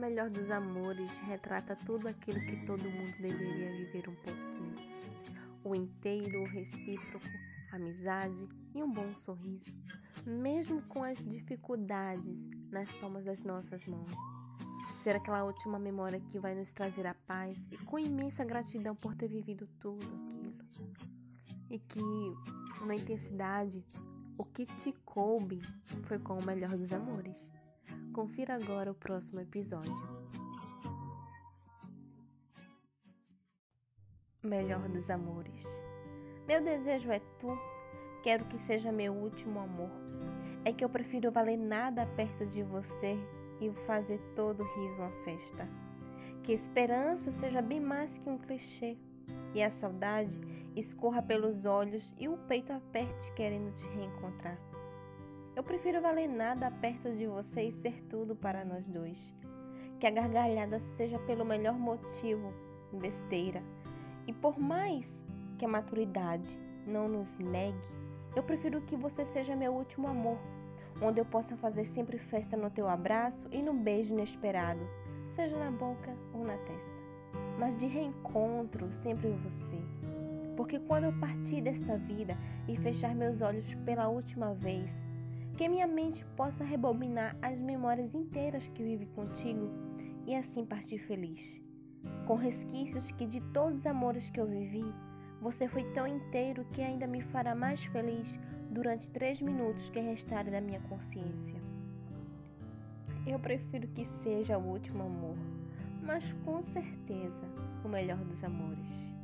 Melhor dos Amores retrata tudo aquilo que todo mundo deveria viver um pouquinho. O inteiro, o recíproco, amizade e um bom sorriso, mesmo com as dificuldades nas palmas das nossas mãos. Ser aquela última memória que vai nos trazer a paz e com imensa gratidão por ter vivido tudo aquilo. E que, na intensidade, o que te coube foi com o melhor dos amores. Confira agora o próximo episódio. Melhor dos amores. Meu desejo é tu, quero que seja meu último amor. É que eu prefiro valer nada perto de você e fazer todo riso uma festa. Que esperança seja bem mais que um clichê e a saudade escorra pelos olhos e o peito aperte querendo te reencontrar. Eu prefiro valer nada perto de você e ser tudo para nós dois. Que a gargalhada seja pelo melhor motivo, besteira. E por mais que a maturidade não nos negue, eu prefiro que você seja meu último amor, onde eu possa fazer sempre festa no teu abraço e no beijo inesperado, seja na boca ou na testa. Mas de reencontro sempre em você. Porque quando eu partir desta vida e fechar meus olhos pela última vez, que minha mente possa rebobinar as memórias inteiras que vive contigo e assim partir feliz. Com resquícios que de todos os amores que eu vivi, você foi tão inteiro que ainda me fará mais feliz durante três minutos que restarem da minha consciência. Eu prefiro que seja o último amor, mas com certeza o melhor dos amores.